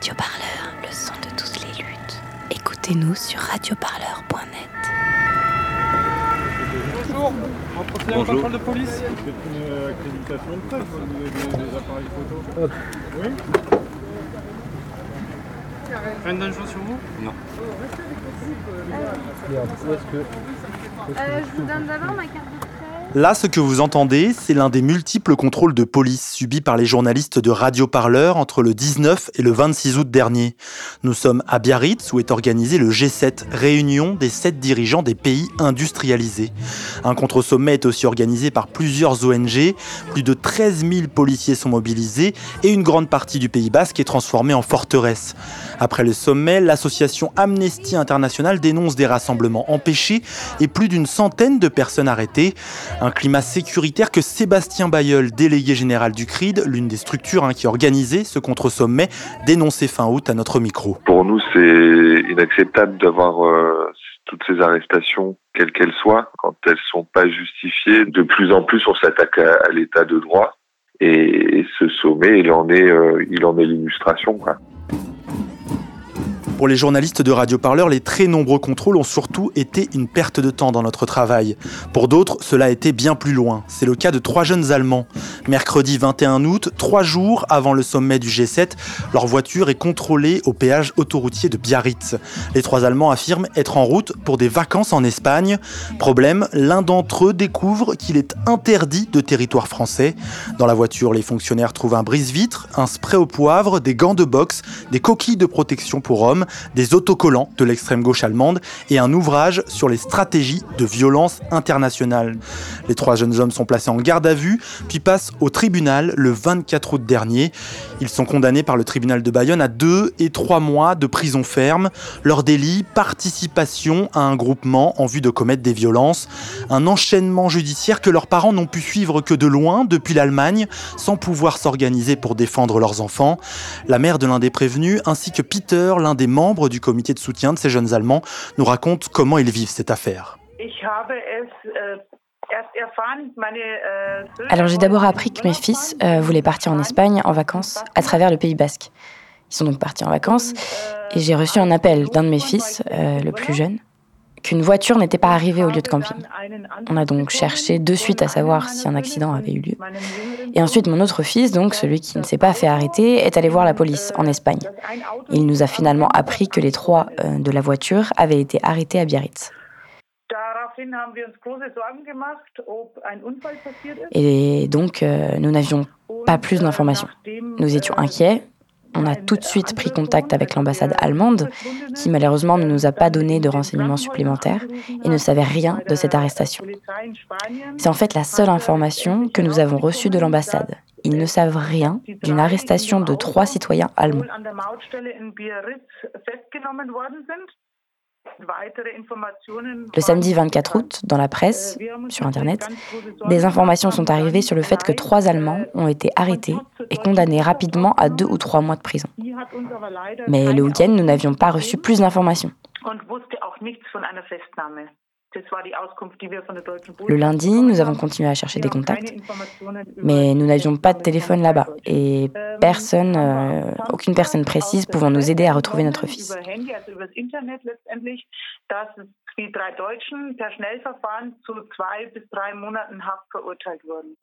Radio Parleur, le son de toutes les luttes. Écoutez-nous sur radioparleur.net. Bonjour, entretien Bonjour. contrôle de police. C'est une accréditation de presse, vous avez des, appareils photo. Oui Rien de dangereux sur vous? Non. Euh, je vous donne d'abord ma carte de. Là, ce que vous entendez, c'est l'un des multiples contrôles de police subis par les journalistes de Radio Parleur entre le 19 et le 26 août dernier. Nous sommes à Biarritz où est organisé le G7, réunion des sept dirigeants des pays industrialisés. Un contre-sommet est aussi organisé par plusieurs ONG, plus de 13 000 policiers sont mobilisés et une grande partie du Pays Basque est transformée en forteresse. Après le sommet, l'association Amnesty International dénonce des rassemblements empêchés et plus d'une centaine de personnes arrêtées. Un climat sécuritaire que Sébastien Bayeul, délégué général du CRID, l'une des structures hein, qui organisait ce contre-sommet, dénonçait fin août à notre micro. Pour nous, c'est inacceptable d'avoir euh, toutes ces arrestations, quelles qu'elles soient, quand elles sont pas justifiées. De plus en plus, on s'attaque à, l'état de droit. Et, et ce sommet, il en est, euh, il en est l'illustration. Pour les journalistes de Radio Parleur, les très nombreux contrôles ont surtout été une perte de temps dans notre travail. Pour d'autres, cela a été bien plus loin. C'est le cas de trois jeunes Allemands. Mercredi 21 août, trois jours avant le sommet du G7, leur voiture est contrôlée au péage autoroutier de Biarritz. Les trois Allemands affirment être en route pour des vacances en Espagne. Problème, l'un d'entre eux découvre qu'il est interdit de territoire français. Dans la voiture, les fonctionnaires trouvent un brise-vitre, un spray au poivre, des gants de boxe, des coquilles de protection pour hommes, des autocollants de l'extrême gauche allemande et un ouvrage sur les stratégies de violence internationale. Les trois jeunes hommes sont placés en garde à vue, puis passent au tribunal le 24 août dernier. Ils sont condamnés par le tribunal de Bayonne à deux et trois mois de prison ferme. Leur délit, participation à un groupement en vue de commettre des violences. Un enchaînement judiciaire que leurs parents n'ont pu suivre que de loin depuis l'Allemagne, sans pouvoir s'organiser pour défendre leurs enfants. La mère de l'un des prévenus, ainsi que Peter, l'un des membres du comité de soutien de ces jeunes Allemands, nous racontent comment ils vivent cette affaire. Äh, äh, Alors j'ai d'abord appris que in mes fils euh, voulaient partir en Espagne en vacances à travers le Pays basque. Ils sont donc partis en vacances et j'ai reçu un appel d'un de mes fils, euh, le plus jeune, qu'une voiture n'était pas arrivée au lieu de camping. On a donc cherché de suite à savoir si un accident avait eu lieu. Et ensuite, mon autre fils, donc celui qui ne s'est pas fait arrêter, est allé voir la police en Espagne. Il nous a finalement appris que les trois euh, de la voiture avaient été arrêtés à Biarritz. Et donc, euh, nous n'avions pas plus d'informations. Nous étions inquiets. On a tout de suite pris contact avec l'ambassade allemande, qui malheureusement ne nous a pas donné de renseignements supplémentaires et ne savait rien de cette arrestation. C'est en fait la seule information que nous avons reçue de l'ambassade. Ils ne savent rien d'une arrestation de trois citoyens allemands. Le samedi 24 août, dans la presse, sur Internet, des informations sont arrivées sur le fait que trois Allemands ont été arrêtés et condamnés rapidement à deux ou trois mois de prison. Mais le week-end, nous n'avions pas reçu plus d'informations. Le lundi, nous avons continué à chercher des contacts, mais nous n'avions pas de téléphone là-bas et personne, euh, aucune personne précise pouvant nous aider à retrouver notre fils.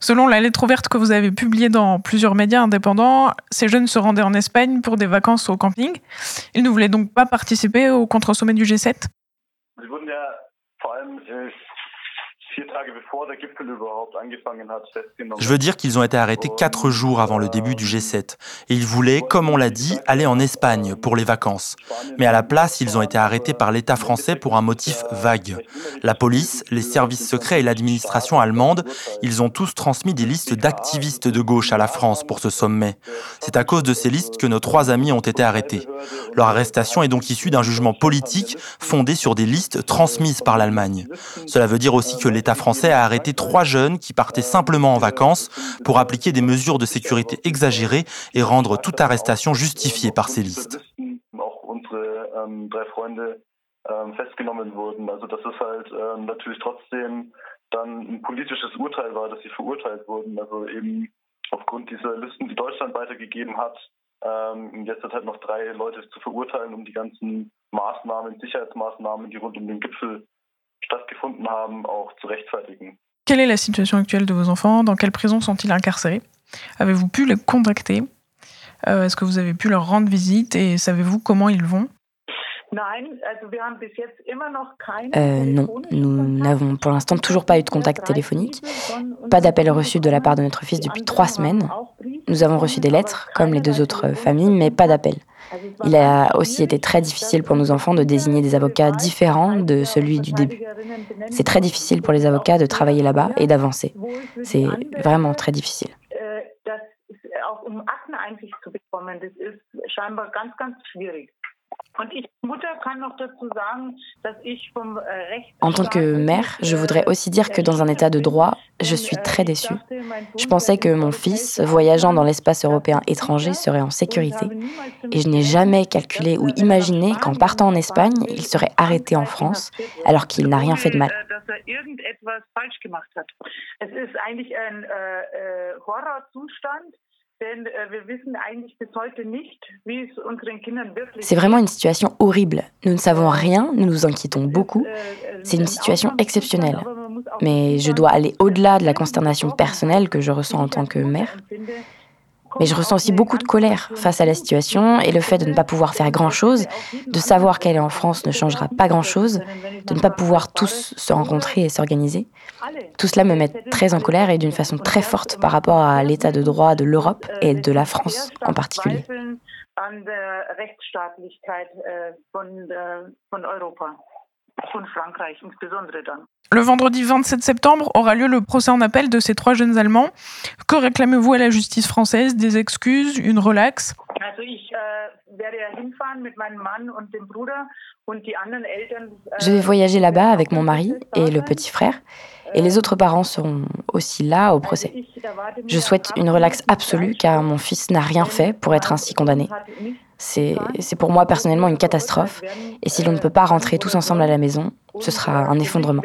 Selon la lettre ouverte que vous avez publiée dans plusieurs médias indépendants, ces jeunes se rendaient en Espagne pour des vacances au camping. Ils ne voulaient donc pas participer au contre-sommet du G7. vor allem süß. Je veux dire qu'ils ont été arrêtés quatre jours avant le début du G7. Et ils voulaient, comme on l'a dit, aller en Espagne pour les vacances. Mais à la place, ils ont été arrêtés par l'État français pour un motif vague. La police, les services secrets et l'administration allemande, ils ont tous transmis des listes d'activistes de gauche à la France pour ce sommet. C'est à cause de ces listes que nos trois amis ont été arrêtés. Leur arrestation est donc issue d'un jugement politique fondé sur des listes transmises par l'Allemagne. Cela veut dire aussi que l'État français a arrêté trois jeunes qui partaient simplement en vacances pour appliquer des mesures de sécurité exagérées et rendre toute arrestation justifiée par ces listes. Stattgefunden haben, auch zu rechtfertigen. Quelle est la situation actuelle de vos enfants? Dans quelle prison sont-ils incarcérés? Avez-vous pu les contacter? Euh, Est-ce que vous avez pu leur rendre visite et savez-vous comment ils vont? Euh, non, nous n'avons pour l'instant toujours pas eu de contact téléphonique, pas d'appel reçu de la part de notre fils depuis trois semaines. Nous avons reçu des lettres, comme les deux autres familles, mais pas d'appel. Il a aussi été très difficile pour nos enfants de désigner des avocats différents de celui du début. C'est très difficile pour les avocats de travailler là-bas et d'avancer. C'est vraiment très difficile. En tant que mère, je voudrais aussi dire que dans un état de droit, je suis très déçue. Je pensais que mon fils, voyageant dans l'espace européen étranger, serait en sécurité. Et je n'ai jamais calculé ou imaginé qu'en partant en Espagne, il serait arrêté en France, alors qu'il n'a rien fait de mal. C'est vraiment une situation horrible. Nous ne savons rien, nous nous inquiétons beaucoup. C'est une situation exceptionnelle. Mais je dois aller au-delà de la consternation personnelle que je ressens en tant que mère. Mais je ressens aussi beaucoup de colère face à la situation et le fait de ne pas pouvoir faire grand-chose, de savoir qu'elle est en France ne changera pas grand-chose, de ne pas pouvoir tous se rencontrer et s'organiser. Tout cela me met très en colère et d'une façon très forte par rapport à l'état de droit de l'Europe et de la France en particulier. Le vendredi 27 septembre aura lieu le procès en appel de ces trois jeunes Allemands. Que réclamez-vous à la justice française? Des excuses Une relaxe? Je vais voyager là-bas avec mon mari et le petit frère, et les autres parents seront aussi là au procès. Je souhaite une relaxe absolue car mon fils n'a rien fait pour être ainsi condamné. C'est pour moi personnellement une catastrophe. Et si l'on ne peut pas rentrer tous ensemble à la maison, ce sera un effondrement.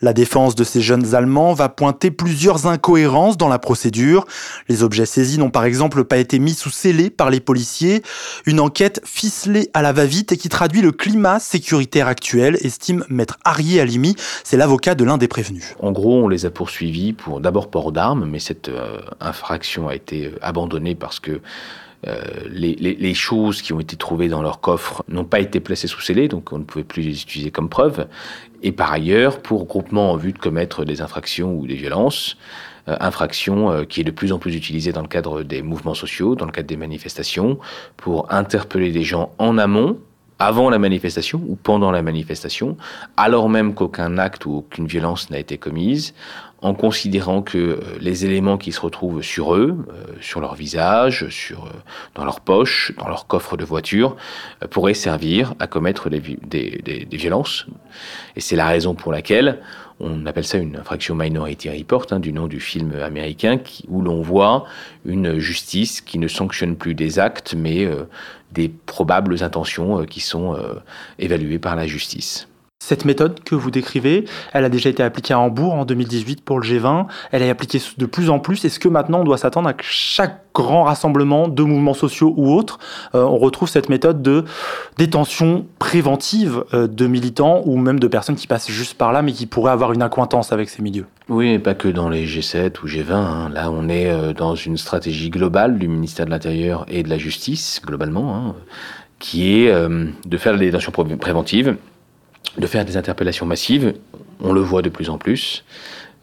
La défense de ces jeunes Allemands va pointer plusieurs incohérences dans la procédure. Les objets saisis n'ont par exemple pas été mis sous scellé par les policiers. Une enquête ficelée à la va-vite et qui traduit le climat sécuritaire actuel, estime maître Arié Alimi. C'est l'avocat de l'un des prévenus. En gros, on les a poursuivis pour d'abord port d'armes, mais cette euh, infraction a été abandonnée parce que euh, les, choses qui ont été trouvées dans leur coffre n'ont pas été placées sous scellé, donc on ne pouvait plus les utiliser comme preuve. Et par ailleurs, pour groupement en vue de commettre des infractions ou des violences, euh, infraction euh, qui est de plus en plus utilisée dans le cadre des mouvements sociaux, dans le cadre des manifestations, pour interpeller des gens en amont, avant la manifestation ou pendant la manifestation, alors même qu'aucun acte ou aucune violence n'a été commise, en considérant que euh, les éléments qui se retrouvent sur eux, euh, sur leur visage, sur, euh, dans leur poche, dans leur coffre de voiture, pourraient servir à commettre des, violences. Et c'est la raison pour laquelle on appelle ça une infraction Minority Report, hein, du nom du film américain, où l'on voit une justice qui ne sanctionne plus des actes, mais des probables intentions qui sont évaluées par la justice. Cette méthode que vous décrivez, elle a déjà été appliquée à Hambourg en 2018 pour le G20. Elle est appliquée de plus en plus. Est-ce que maintenant on doit s'attendre à que chaque grand rassemblement de mouvements sociaux ou autres, euh, on retrouve cette méthode de détention préventive euh, de militants ou même de personnes qui passent juste par là mais qui pourraient avoir une accointance avec ces milieux? Oui, pas que dans les G7 ou G20. Hein. Là, on est euh, dans une stratégie globale du ministère de l'Intérieur et de la Justice, globalement, hein, qui est de faire la détention préventive de faire des interpellations massives. On le voit de plus en plus.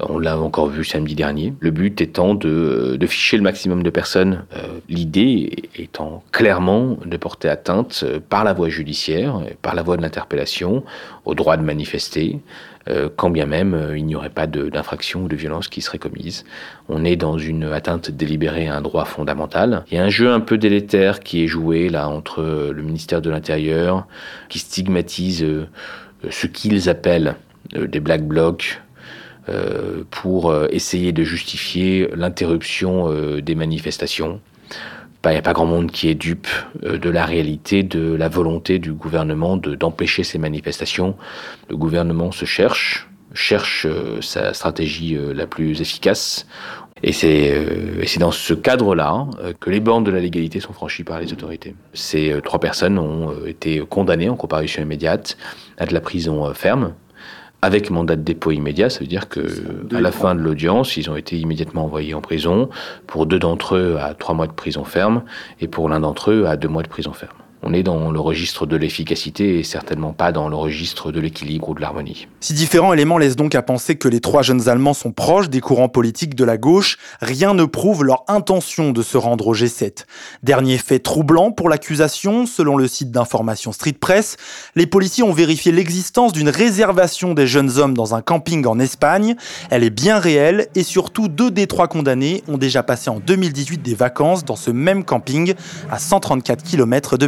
On l'a encore vu samedi dernier. Le but étant de, ficher le maximum de personnes. Euh, l'idée étant clairement de porter atteinte euh, par la voie judiciaire, par la voie de l'interpellation, au droit de manifester, euh, quand bien même il n'y aurait pas d'infraction ou de violence qui serait commise. On est dans une atteinte délibérée à un droit fondamental. Il y a un jeu un peu délétère qui est joué là entre le ministère de l'Intérieur, qui stigmatise ce qu'ils appellent euh, des black blocs euh, pour euh, essayer de justifier l'interruption des manifestations Il n'y a pas grand monde qui est dupe de la réalité, de la volonté du gouvernement d'empêcher ces manifestations. Le gouvernement se cherche, cherche sa stratégie la plus efficace. Et c'est dans ce cadre-là que les bornes de la légalité sont franchies par les autorités. Ces trois personnes ont été condamnées en comparution immédiate à de la prison ferme, avec mandat de dépôt immédiat, ça veut dire que à la fin de l'audience, ils ont été immédiatement envoyés en prison, pour deux d'entre eux à trois mois de prison ferme, et pour l'un d'entre eux à deux mois de prison ferme. On est dans le registre de l'efficacité et certainement pas dans le registre de l'équilibre ou de l'harmonie. Si différents éléments laissent donc à penser que les trois jeunes Allemands sont proches des courants politiques de la gauche, rien ne prouve leur intention de se rendre au G7. Dernier fait troublant pour l'accusation, selon le site d'information Street Press, les policiers ont vérifié l'existence d'une réservation des jeunes hommes dans un camping en Espagne. Elle est bien réelle et surtout deux des trois condamnés ont déjà passé en 2018 des vacances dans ce même camping à 134 km de